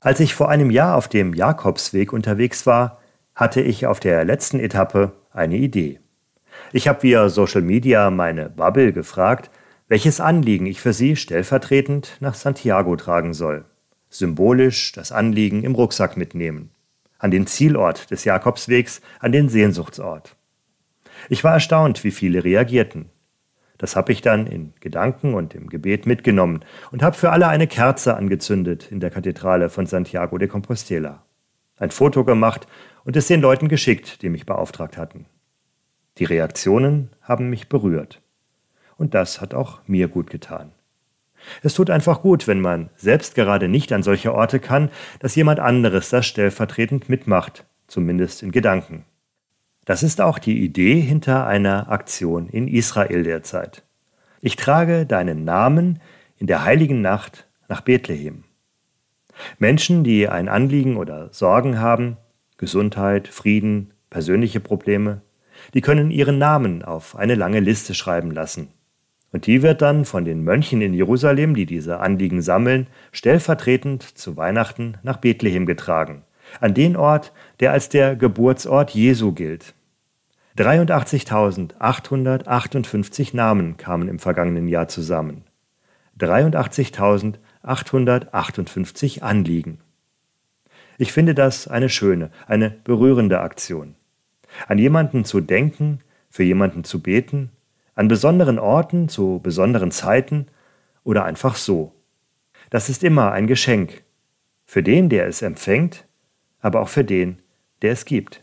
Als ich vor einem Jahr auf dem Jakobsweg unterwegs war, hatte ich auf der letzten Etappe eine Idee. Ich habe via Social Media meine Bubble gefragt, welches Anliegen ich für sie stellvertretend nach Santiago tragen soll. Symbolisch das Anliegen im Rucksack mitnehmen. An den Zielort des Jakobswegs, an den Sehnsuchtsort. Ich war erstaunt, wie viele reagierten. Das habe ich dann in Gedanken und im Gebet mitgenommen und habe für alle eine Kerze angezündet in der Kathedrale von Santiago de Compostela. Ein Foto gemacht und es den Leuten geschickt, die mich beauftragt hatten. Die Reaktionen haben mich berührt. Und das hat auch mir gut getan. Es tut einfach gut, wenn man selbst gerade nicht an solche Orte kann, dass jemand anderes das stellvertretend mitmacht, zumindest in Gedanken. Das ist auch die Idee hinter einer Aktion in Israel derzeit. Ich trage deinen Namen in der heiligen Nacht nach Bethlehem. Menschen, die ein Anliegen oder Sorgen haben, Gesundheit, Frieden, persönliche Probleme, die können ihren Namen auf eine lange Liste schreiben lassen. Und die wird dann von den Mönchen in Jerusalem, die diese Anliegen sammeln, stellvertretend zu Weihnachten nach Bethlehem getragen, an den Ort, der als der Geburtsort Jesu gilt. 83.858 Namen kamen im vergangenen Jahr zusammen. 83.858 Anliegen. Ich finde das eine schöne, eine berührende Aktion. An jemanden zu denken, für jemanden zu beten, an besonderen Orten, zu besonderen Zeiten oder einfach so. Das ist immer ein Geschenk. Für den, der es empfängt, aber auch für den, der es gibt.